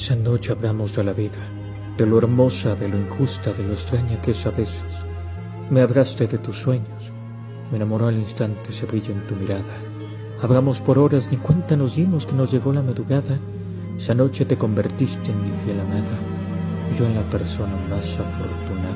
Esa noche hablamos de la vida, de lo hermosa, de lo injusta, de lo extraña que es a veces. Me hablaste de tus sueños. Me enamoró al instante ese brillo en tu mirada. Hablamos por horas, ni cuenta nos dimos que nos llegó la madrugada. Esa noche te convertiste en mi fiel amada, yo en la persona más afortunada.